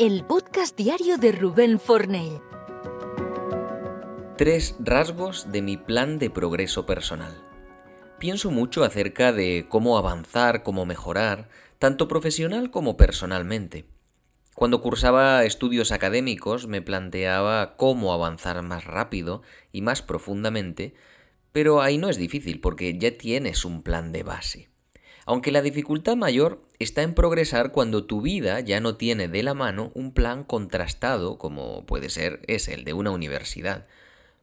el podcast diario de Rubén Fornell. Tres rasgos de mi plan de progreso personal. Pienso mucho acerca de cómo avanzar, cómo mejorar, tanto profesional como personalmente. Cuando cursaba estudios académicos me planteaba cómo avanzar más rápido y más profundamente, pero ahí no es difícil porque ya tienes un plan de base. Aunque la dificultad mayor está en progresar cuando tu vida ya no tiene de la mano un plan contrastado como puede ser es el de una universidad.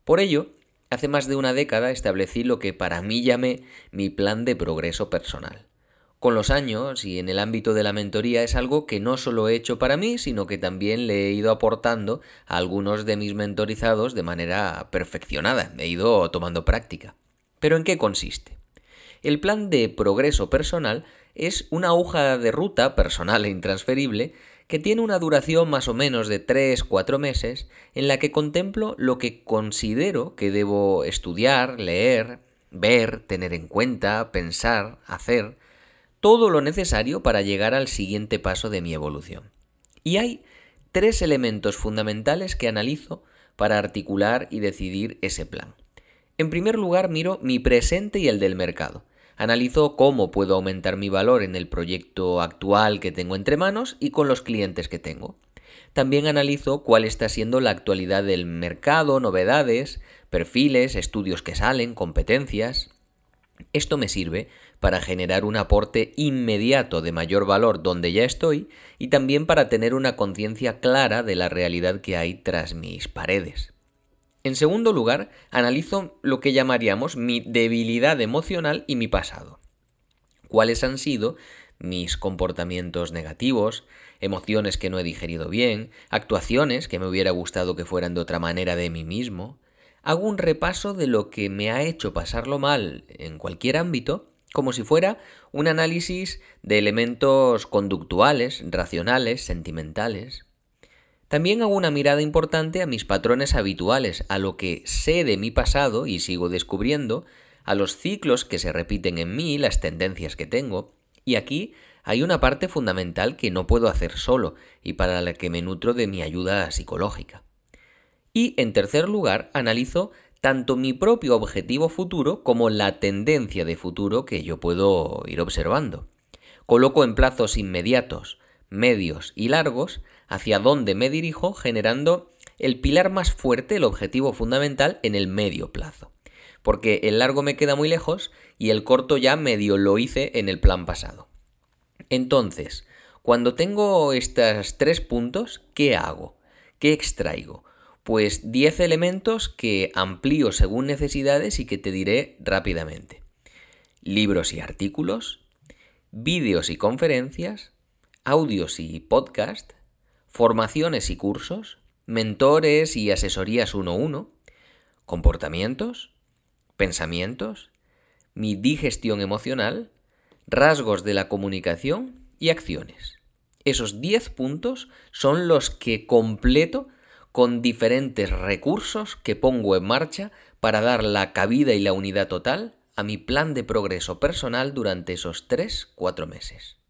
Por ello, hace más de una década establecí lo que para mí llamé mi plan de progreso personal con los años y en el ámbito de la mentoría es algo que no solo he hecho para mí, sino que también le he ido aportando a algunos de mis mentorizados de manera perfeccionada, he ido tomando práctica. ¿Pero en qué consiste? El plan de progreso personal es una hoja de ruta personal e intransferible que tiene una duración más o menos de 3-4 meses en la que contemplo lo que considero que debo estudiar, leer, ver, tener en cuenta, pensar, hacer, todo lo necesario para llegar al siguiente paso de mi evolución. Y hay tres elementos fundamentales que analizo para articular y decidir ese plan. En primer lugar, miro mi presente y el del mercado. Analizo cómo puedo aumentar mi valor en el proyecto actual que tengo entre manos y con los clientes que tengo. También analizo cuál está siendo la actualidad del mercado, novedades, perfiles, estudios que salen, competencias. Esto me sirve para generar un aporte inmediato de mayor valor donde ya estoy y también para tener una conciencia clara de la realidad que hay tras mis paredes. En segundo lugar, analizo lo que llamaríamos mi debilidad emocional y mi pasado. ¿Cuáles han sido mis comportamientos negativos, emociones que no he digerido bien, actuaciones que me hubiera gustado que fueran de otra manera de mí mismo? Hago un repaso de lo que me ha hecho pasarlo mal en cualquier ámbito como si fuera un análisis de elementos conductuales, racionales, sentimentales. También hago una mirada importante a mis patrones habituales, a lo que sé de mi pasado y sigo descubriendo, a los ciclos que se repiten en mí, las tendencias que tengo, y aquí hay una parte fundamental que no puedo hacer solo y para la que me nutro de mi ayuda psicológica. Y en tercer lugar, analizo tanto mi propio objetivo futuro como la tendencia de futuro que yo puedo ir observando. Coloco en plazos inmediatos, medios y largos hacia dónde me dirijo generando el pilar más fuerte, el objetivo fundamental en el medio plazo. Porque el largo me queda muy lejos y el corto ya medio lo hice en el plan pasado. Entonces, cuando tengo estos tres puntos, ¿qué hago? ¿Qué extraigo? Pues 10 elementos que amplío según necesidades y que te diré rápidamente. Libros y artículos, vídeos y conferencias, audios y podcast, formaciones y cursos, mentores y asesorías 1-1, comportamientos, pensamientos, mi digestión emocional, rasgos de la comunicación y acciones. Esos 10 puntos son los que completo con diferentes recursos que pongo en marcha para dar la cabida y la unidad total a mi plan de progreso personal durante esos 3-4 meses.